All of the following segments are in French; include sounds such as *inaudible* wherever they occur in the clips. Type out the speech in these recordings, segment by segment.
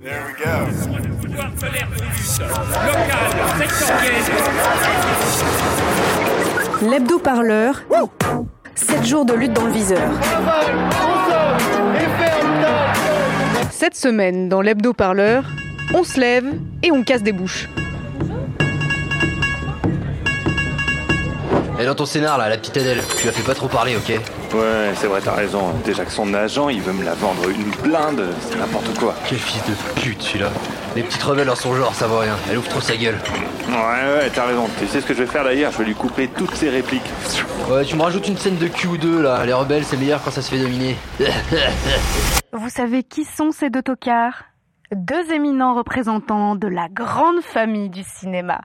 There we go. L'hebdo-parleur. 7 jours de lutte dans le viseur. Cette semaine, dans l'hebdo-parleur, on se lève et on casse des bouches. Et dans ton scénar là, la petite Adèle, tu la fais pas trop parler, ok Ouais, c'est vrai, t'as raison. Déjà que son agent, il veut me la vendre une blinde, c'est n'importe quoi. Quel fils de pute celui-là. Les petites rebelles en son genre, ça vaut rien. Elle ouvre trop sa gueule. Ouais, ouais, t'as raison. Tu sais ce que je vais faire d'ailleurs? Je vais lui couper toutes ses répliques. Ouais, tu me rajoutes une scène de cul ou deux là. Les rebelles, c'est meilleur quand ça se fait dominer. Vous savez qui sont ces deux tocards? Deux éminents représentants de la grande famille du cinéma.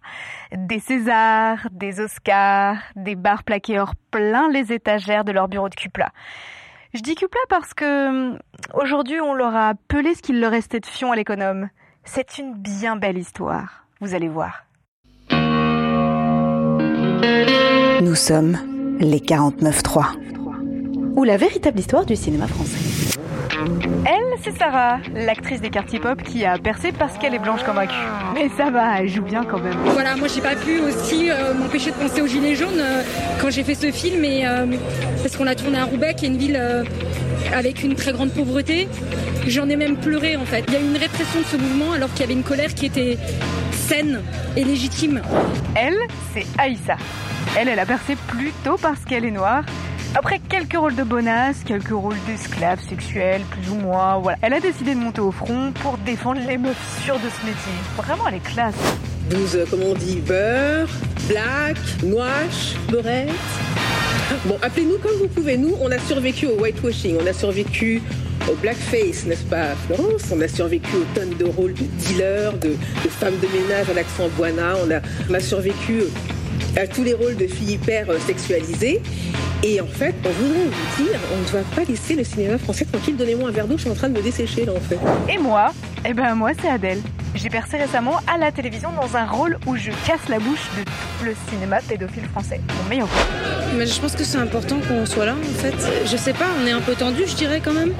Des Césars, des Oscars, des bars plaqués hors plein les étagères de leur bureau de Cupla. Je dis Cupla parce que hum, aujourd'hui on leur a pelé ce qu'il leur restait de fion à l'économe. C'est une bien belle histoire, vous allez voir. Nous sommes les 49-3. Ou la véritable histoire du cinéma français. Elle, c'est Sarah, l'actrice des quartiers pop qui a percé parce qu'elle est blanche comme un cul. Mais ça va, elle joue bien quand même. Voilà, moi j'ai pas pu aussi euh, m'empêcher de penser aux Gilets jaunes euh, quand j'ai fait ce film et euh, parce qu'on l'a tourné à Roubaix, qui est une ville avec une très grande pauvreté. J'en ai même pleuré en fait. Il y a eu une répression de ce mouvement alors qu'il y avait une colère qui était saine et légitime. Elle, c'est Aïssa. Elle, elle a percé plutôt parce qu'elle est noire. Après quelques rôles de bonasse, quelques rôles d'esclaves sexuels, plus ou moins, voilà. Elle a décidé de monter au front pour défendre les meufs sûres de ce métier. Vraiment, elle est classe. 12, euh, comment on dit, beurre, black, noix, beurette. Bon, appelez-nous comme vous pouvez. Nous, on a survécu au whitewashing, on a survécu au blackface, n'est-ce pas, Florence? On a survécu aux tonnes de rôles de dealers, de, femmes de ménage à l'accent boana. On a, on a survécu à tous les rôles de filles hyper euh, sexualisées. Et en fait, on voudrait vous dire, on ne doit pas laisser le cinéma français tranquille. Donnez-moi un verre d'eau, je suis en train de me dessécher là en fait. Et moi Eh ben moi, c'est Adèle. J'ai percé récemment à la télévision dans un rôle où je casse la bouche de tout le cinéma pédophile français. Mon meilleur. Mais je pense que c'est important qu'on soit là en fait. Je sais pas, on est un peu tendu, je dirais quand même.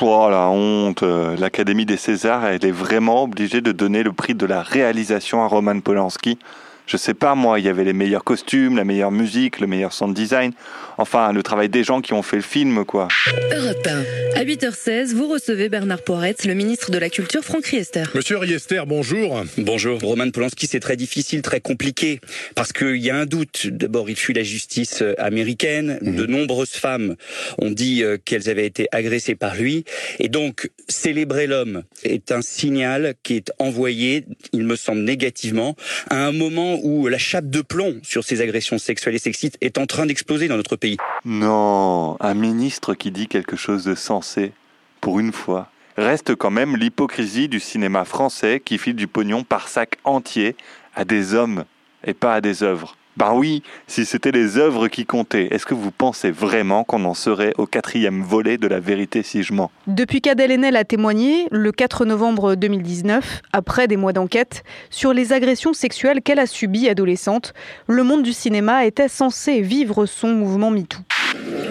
Oh la honte. L'Académie des Césars, elle est vraiment obligée de donner le prix de la réalisation à Roman Polanski. Je sais pas moi, il y avait les meilleurs costumes, la meilleure musique, le meilleur sound design. Enfin, le travail des gens qui ont fait le film, quoi. Europe 1. À 8h16, vous recevez Bernard Poiretz, le ministre de la Culture, Franck Riester. Monsieur Riester, bonjour. Bonjour. Roman Polanski, c'est très difficile, très compliqué, parce qu'il y a un doute. D'abord, il fuit la justice euh, américaine. De nombreuses femmes ont dit euh, qu'elles avaient été agressées par lui. Et donc, célébrer l'homme est un signal qui est envoyé, il me semble négativement, à un moment où la chape de plomb sur ces agressions sexuelles et sexistes est en train d'exploser dans notre pays. Non, un ministre qui dit quelque chose de sensé, pour une fois, reste quand même l'hypocrisie du cinéma français qui file du pognon par sac entier à des hommes et pas à des œuvres. Ben oui, si c'était les œuvres qui comptaient, est-ce que vous pensez vraiment qu'on en serait au quatrième volet de la vérité si je mens? Depuis qu'Adèle Haenel a témoigné, le 4 novembre 2019, après des mois d'enquête, sur les agressions sexuelles qu'elle a subies adolescente, le monde du cinéma était censé vivre son mouvement MeToo.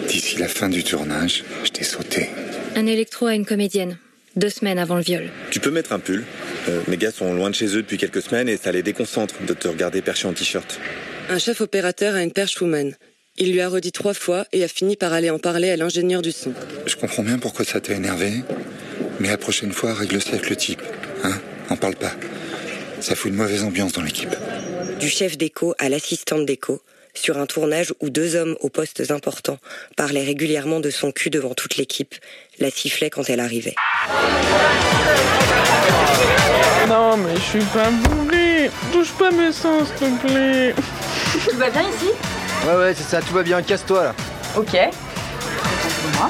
D'ici la fin du tournage, je t'ai sauté. Un électro à une comédienne, deux semaines avant le viol. Tu peux mettre un pull. Euh, mes gars sont loin de chez eux depuis quelques semaines et ça les déconcentre de te regarder perché en t-shirt. Un chef opérateur a une perche woman. Il lui a redit trois fois et a fini par aller en parler à l'ingénieur du son. Je comprends bien pourquoi ça t'a énervé, mais la prochaine fois, règle ça avec le type. Hein En parle pas. Ça fout une mauvaise ambiance dans l'équipe. Du chef d'écho à l'assistante d'écho, sur un tournage où deux hommes aux postes importants parlaient régulièrement de son cul devant toute l'équipe, la sifflaient quand elle arrivait. Non, mais je suis pas bourré. Touche pas mes seins, s'il te plaît. *laughs* Tout va bien ici Ouais, ouais, c'est ça, tout va bien, casse-toi là. Ok. moi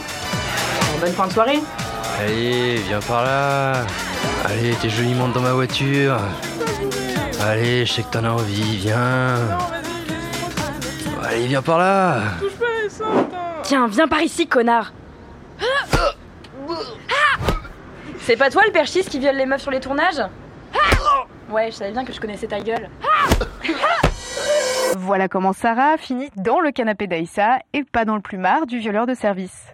Bonne fin de soirée. Allez, viens par là. Allez, t'es joliment dans ma voiture. Allez, je sais que t'en as envie, viens. Allez, viens par là. Tiens, viens par ici, connard. Ah C'est pas toi le perchiste qui viole les meufs sur les tournages Ouais, je savais bien que je connaissais ta gueule. Voilà comment Sarah finit dans le canapé d'Aïssa et pas dans le plumard du violeur de service.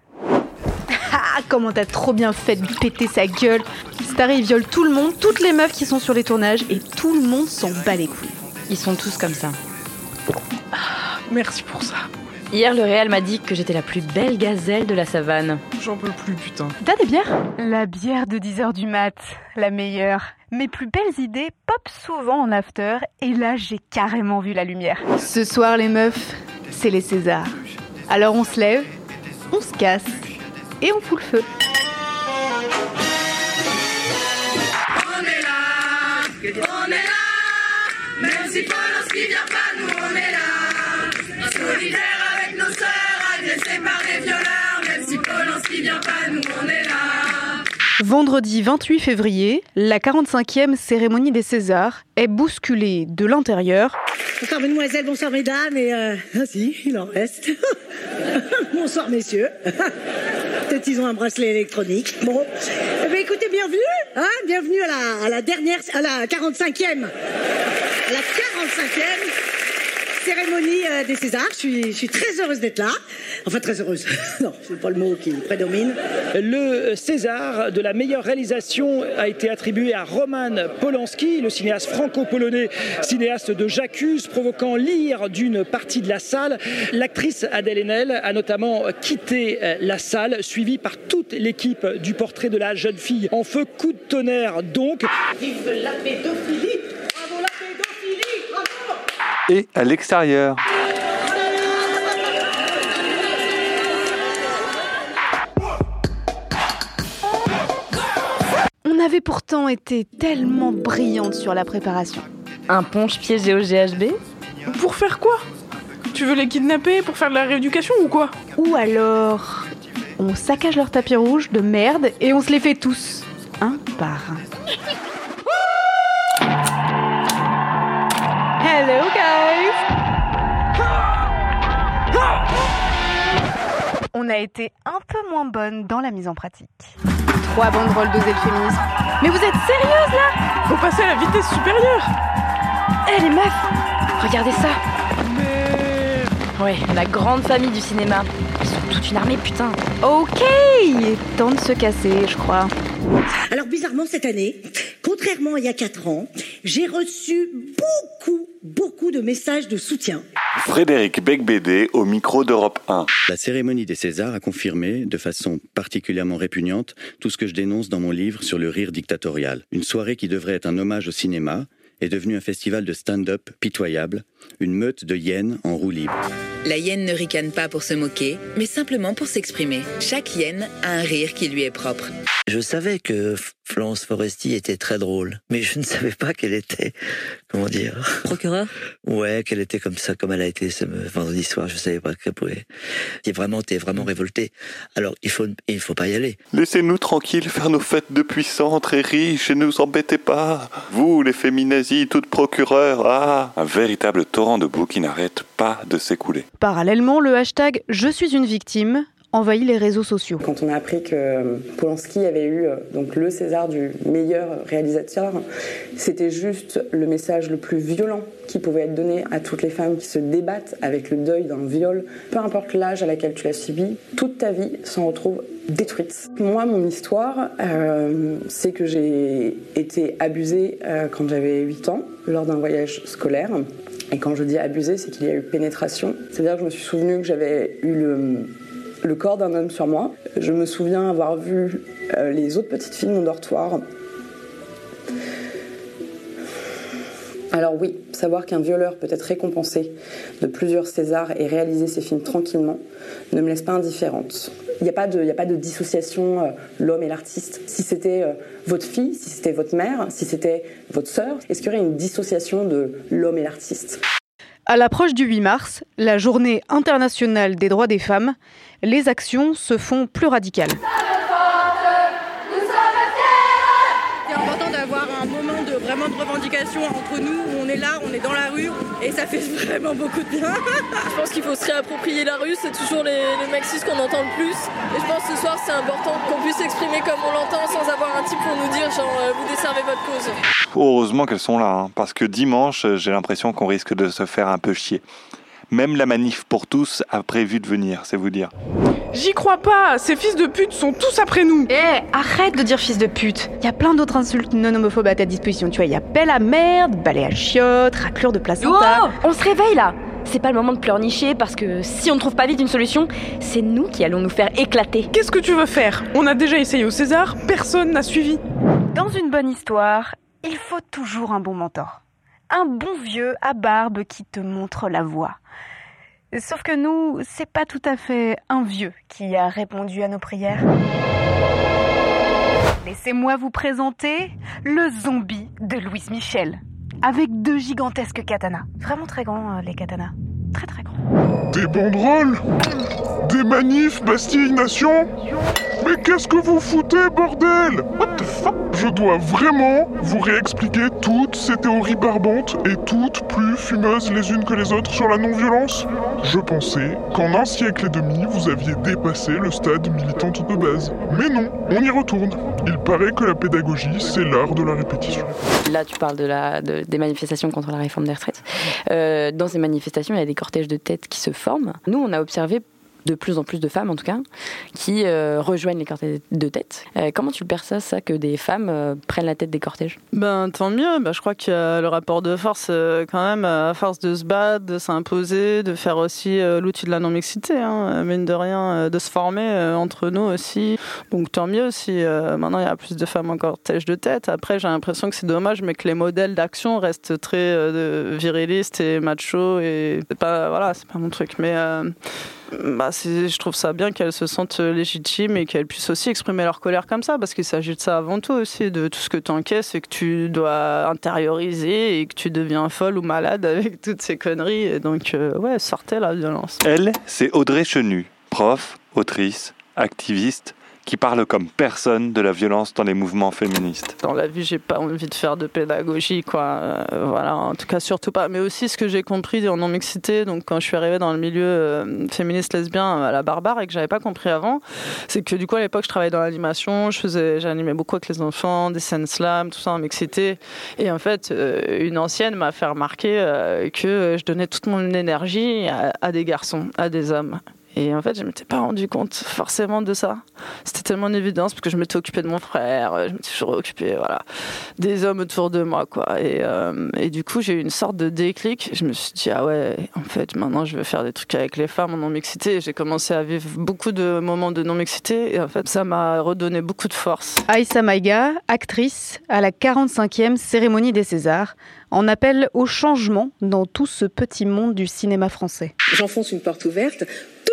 Ah, comment t'as trop bien fait de péter sa gueule. Starry, il viole tout le monde, toutes les meufs qui sont sur les tournages, et tout le monde s'en bat les couilles. Ils sont tous comme ça. Merci pour ça. Hier, le réel m'a dit que j'étais la plus belle gazelle de la savane. J'en peux plus, putain. T'as des bières? La bière de 10h du mat, la meilleure. Mes plus belles idées pop souvent en after, et là j'ai carrément vu la lumière. Ce soir les meufs, c'est les Césars. Alors on se lève, on se casse, et on fout le feu. On est là, on est là, même si Polanski vient pas, nous on est là. Polanski vient pas, nous on est là. Vendredi 28 février, la 45e cérémonie des Césars est bousculée de l'intérieur Bonsoir mesdemoiselles, bonsoir mesdames, et euh, ah si, il en reste. *laughs* bonsoir messieurs. *laughs* Peut-être ils ont un bracelet électronique. Bon, eh bien, écoutez, bienvenue, hein, bienvenue à la, à la dernière, à la 45e, à la 45e cérémonie euh, des Césars. Je suis, je suis très heureuse d'être là. Enfin, très heureuse. *laughs* non, c'est pas le mot qui prédomine. Le César de la meilleure réalisation a été attribué à Roman Polanski, le cinéaste franco-polonais, cinéaste de J'accuse, provoquant l'ire d'une partie de la salle. L'actrice Adèle Haenel a notamment quitté euh, la salle, suivie par toute l'équipe du portrait de la jeune fille. En feu, coup de tonnerre donc. Vive la pédophilie Bravo la pédophilie Bravo Et à l'extérieur. On avait pourtant été tellement brillante sur la préparation. Un punch piégé au GHB Pour faire quoi? Tu veux les kidnapper pour faire de la rééducation ou quoi? Ou alors, on saccage leur tapis rouge de merde et on se les fait tous, un par un. Hello guys On a été un peu moins bonne dans la mise en pratique. Trois banderoles d'oser le féminisme. Mais vous êtes sérieuse là? Faut passer à la vitesse supérieure Eh les meufs Regardez ça Ouais, la grande famille du cinéma. Ils sont toute une armée, putain. Ok Temps de se casser, je crois. Alors bizarrement cette année, contrairement à il y a 4 ans, j'ai reçu beaucoup, de messages de soutien. Frédéric Becbédé au micro d'Europe 1. La cérémonie des Césars a confirmé, de façon particulièrement répugnante, tout ce que je dénonce dans mon livre sur le rire dictatorial. Une soirée qui devrait être un hommage au cinéma est devenue un festival de stand-up pitoyable, une meute de hyènes en roue libre. La hyène ne ricane pas pour se moquer, mais simplement pour s'exprimer. Chaque hyène a un rire qui lui est propre. Je savais que Florence Foresti était très drôle, mais je ne savais pas qu'elle était, comment dire, Procureur? Ouais, qu'elle était comme ça, comme elle a été ce vendredi soir. Je savais pas qu'elle pouvait. T'es vraiment, t'es vraiment révolté. Alors il faut, il faut pas y aller. Laissez-nous tranquilles faire nos fêtes de puissants, très riches, et ne nous embêtez pas. Vous, les féminazis, toutes procureurs, ah Un véritable torrent de boue qui n'arrête pas de s'écouler. Parallèlement, le hashtag Je suis une victime envahit les réseaux sociaux. Quand on a appris que Polanski avait eu euh, donc le César du meilleur réalisateur, c'était juste le message le plus violent qui pouvait être donné à toutes les femmes qui se débattent avec le deuil d'un viol. Peu importe l'âge à laquelle tu l'as subi, toute ta vie s'en retrouve détruite. Moi, mon histoire, euh, c'est que j'ai été abusée euh, quand j'avais 8 ans lors d'un voyage scolaire. Et quand je dis abusée, c'est qu'il y a eu pénétration. C'est-à-dire que je me suis souvenu que j'avais eu le le corps d'un homme sur moi. Je me souviens avoir vu euh, les autres petites filles de mon dortoir. Alors oui, savoir qu'un violeur peut être récompensé de plusieurs Césars et réaliser ses films tranquillement ne me laisse pas indifférente. Il n'y a, pas de- a pas de dissociation, euh, l'homme et l'artiste. Si c'était euh, votre fille, si c'était votre mère, si c'était votre sœur, est-ce qu'il y aurait une dissociation de l'homme et l'artiste? À l'approche du 8 mars, la journée internationale des droits des femmes, les actions se font plus radicales. Entre nous où on est là, on est dans la rue et ça fait vraiment beaucoup de bien. Je pense qu'il faut se réapproprier la rue, c'est toujours les, les maxis qu'on entend le plus. Et je pense que ce soir c'est important qu'on puisse s'exprimer comme on l'entend sans avoir un type pour nous dire genre euh, vous desservez votre cause. Heureusement qu'elles sont là, hein, parce que dimanche, j'ai l'impression qu'on risque de se faire un peu chier. Même la manif pour tous a prévu de venir, c'est vous dire. J'y crois pas, ces fils de pute sont tous après nous. Eh, arrête de dire fils de pute. Il y a plein d'autres insultes non homophobes à ta disposition. Tu vois, il y a pelle à merde, balai à chiottes, raclure de placenta. Oh On se réveille là c'est pas le moment de pleurnicher parce que si on ne trouve pas vite une solution, c'est nous qui allons nous faire éclater. Qu'est-ce que tu veux faire? On a déjà essayé au César, personne n'a suivi. Dans une bonne histoire, il faut toujours un bon mentor. Un bon vieux à barbe qui te montre la voie. Sauf que nous, c'est pas tout à fait un vieux qui a répondu à nos prières. Laissez-moi vous présenter le zombie de Louise Michel. Avec deux gigantesques katanas. Vraiment très grands, euh, les katanas. Très très grands. Des banderoles? Des manifs, Bastille Nation Mais qu'est-ce que vous foutez, bordel What the fuck Je dois vraiment vous réexpliquer toutes ces théories barbantes et toutes plus fumeuses les unes que les autres sur la non-violence Je pensais qu'en un siècle et demi, vous aviez dépassé le stade militante de base. Mais non, on y retourne. Il paraît que la pédagogie, c'est l'art de la répétition. Là, tu parles de la, de, des manifestations contre la réforme des retraites. Euh, dans ces manifestations, il y a des cortèges de têtes qui se forment. Nous, on a observé de plus en plus de femmes en tout cas, qui euh, rejoignent les cortèges de tête. Euh, comment tu perçois ça que des femmes euh, prennent la tête des cortèges? Ben tant mieux, ben, je crois qu'il y a le rapport de force quand même, à force de se battre, de s'imposer, de faire aussi l'outil de la non-mixité, hein, mine de rien, de se former entre nous aussi. Donc tant mieux si maintenant il y a plus de femmes en cortège de tête. Après j'ai l'impression que c'est dommage mais que les modèles d'action restent très virilistes et machos et c'est pas, voilà, c'est pas mon truc. Mais bah, je trouve ça bien qu'elles se sentent légitimes et qu'elles puissent aussi exprimer leur colère comme ça, parce qu'il s'agit de ça avant tout aussi, de tout ce que tu encaisses et que tu dois intérioriser et que tu deviens folle ou malade *laughs* avec toutes ces conneries. Et donc, euh, ouais, sortez la violence. Elle, c'est Audrey Chenu, prof, autrice, activiste, qui parle comme personne de la violence dans les mouvements féministes. Dans la vie, j'ai pas envie de faire de pédagogie, quoi. Euh, voilà, en tout cas, surtout pas. Mais aussi, ce que j'ai compris en non-mixité, donc quand je suis arrivée dans le milieu euh, féministe lesbien à la barbare et que j'avais pas compris avant, c'est que du coup, à l'époque, je travaillais dans l'animation, j'animais beaucoup avec les enfants, des scènes slam, tout ça en mixité. Et en fait, euh, une ancienne m'a fait remarquer que je donnais toute mon énergie à des garçons, à des hommes. Et en fait, je ne m'étais pas rendu compte forcément de ça. C'était tellement une évidence parce que je m'étais occupée de mon frère, euh, je m'étais toujours occupée voilà, des hommes autour de moi. Quoi. Et, euh, et du coup, j'ai eu une sorte de déclic. Je me suis dit, ah ouais, en fait, maintenant, je veux faire des trucs avec les femmes en non-mixité. J'ai commencé à vivre beaucoup de moments de non-mixité. Et en fait, ça m'a redonné beaucoup de force. Aïssa Maïga, actrice à la 45e cérémonie des Césars, en appelle au changement dans tout ce petit monde du cinéma français. J'enfonce une porte ouverte.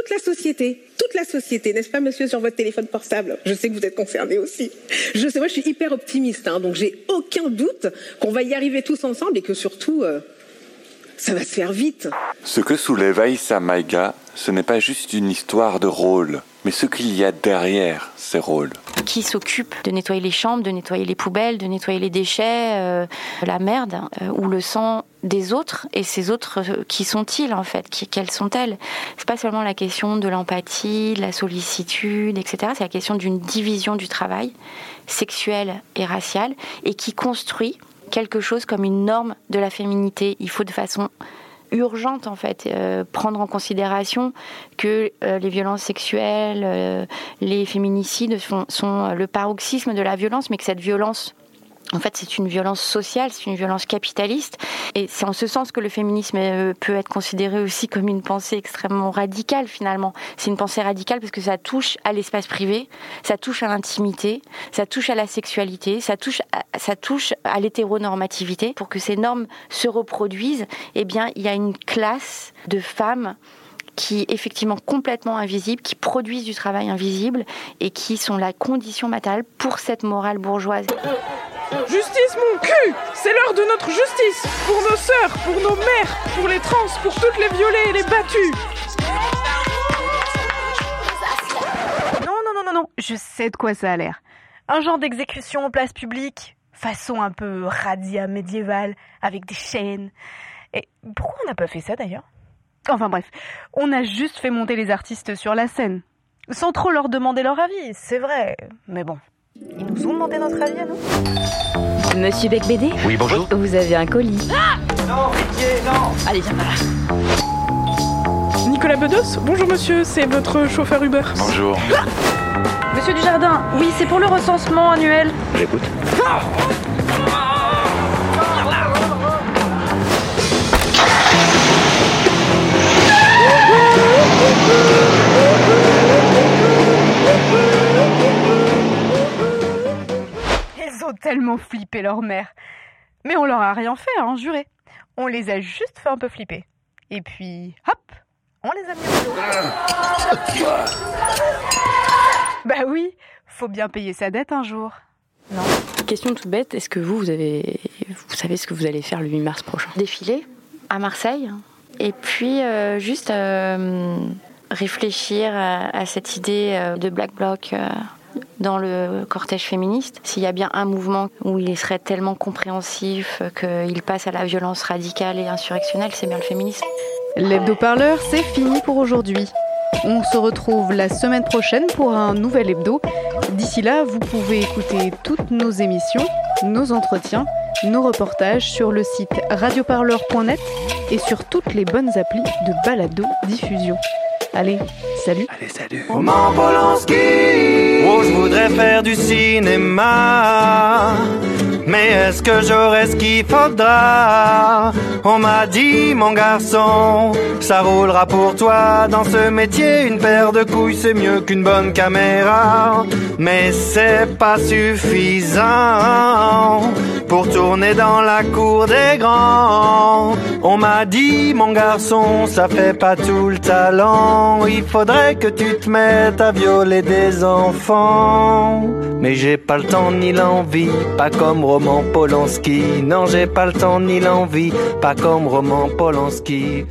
Toute la société, toute la société, n'est-ce pas, monsieur, sur votre téléphone portable? Je sais que vous êtes concerné aussi. Je sais, moi, je suis hyper optimiste, hein, donc j'ai aucun doute qu'on va y arriver tous ensemble et que surtout, euh, ça va se faire vite. Ce que soulève Aïssa Maïga, ce n'est pas juste une histoire de rôle, mais ce qu'il y a derrière ces rôles. Qui s'occupe de nettoyer les chambres, de nettoyer les poubelles, de nettoyer les déchets, euh, la merde euh, ou le sang des autres Et ces autres, euh, qui sont-ils en fait? Qui, Quelles sont-elles? C'est pas seulement la question de l'empathie, de la sollicitude, etc. C'est la question d'une division du travail sexuelle et raciale et qui construit quelque chose comme une norme de la féminité. Il faut de façon urgente en fait euh, prendre en considération que euh, les violences sexuelles, les féminicides sont le paroxysme de la violence, mais que cette violence en fait, c'est une violence sociale, c'est une violence capitaliste. Et c'est en ce sens que le féminisme euh, peut être considéré aussi comme une pensée extrêmement radicale, finalement. C'est une pensée radicale parce que ça touche à l'espace privé, ça touche à l'intimité, ça touche à la sexualité, ça touche à, ça touche à l'hétéronormativité. Pour que ces normes se reproduisent, eh bien, il y a une classe de femmes qui effectivement complètement invisibles, qui produisent du travail invisible et qui sont la condition matérielle pour cette morale bourgeoise. Justice, mon cul C'est l'heure de notre justice Pour nos sœurs, pour nos mères, pour les trans, pour toutes les violées et les battues Non, non, non, non, non, je sais de quoi ça a l'air. Un genre d'exécution en place publique, façon un peu radia médiévale, avec des chaînes. Et pourquoi on n'a pas fait ça d'ailleurs? Enfin bref, on a juste fait monter les artistes sur la scène. Sans trop leur demander leur avis, c'est vrai. Mais bon, ils nous ont demandé notre avis à nous. Monsieur Becbédé Oui, bonjour. Vous avez un colis. Non, pitié, non Allez, viens par là. Nicolas Bedos. Bonjour monsieur, c'est votre chauffeur Uber. Bonjour. Monsieur Dujardin, oui, c'est pour le recensement annuel. J'écoute. Ont tellement flippé leur mère. Mais on leur a rien fait, hein, juré. On les a juste fait un peu flipper. Et puis, hop, on les a mis au. Bah oui, faut bien payer sa dette un jour. Question toute bête, est-ce que vous, vous, avez, vous savez ce que vous allez faire le 8 mars prochain? Défiler à Marseille et puis euh, juste euh, réfléchir à, à cette idée euh, de Black Bloc euh, dans le cortège féministe. S'il y a bien un mouvement où il serait tellement compréhensif qu'il passe à la violence radicale et insurrectionnelle, c'est bien le féminisme. L'hebdo-parleur, c'est fini pour aujourd'hui. On se retrouve la semaine prochaine pour un nouvel hebdo. D'ici là, vous pouvez écouter toutes nos émissions, nos entretiens, nos reportages sur le site radioparleur.net et sur toutes les bonnes applis de balado diffusion. Allez, salut. Allez, salut. Roman Polanski. Oh, je voudrais faire du cinéma. Mais est-ce que j'aurai ce qu'il faudra? On m'a dit, mon garçon, ça roulera pour toi dans ce métier. Une paire de couilles, c'est mieux qu'une bonne caméra. Mais c'est pas suffisant pour tourner dans la cour des grands. On m'a dit, mon garçon, ça fait pas tout le talent. Il faudrait que tu te mettes à violer des enfants. Mais j'ai pas le temps ni l'envie, pas comme Roman Polanski. Non, j'ai pas le temps ni l'envie, pas comme Roman Polanski.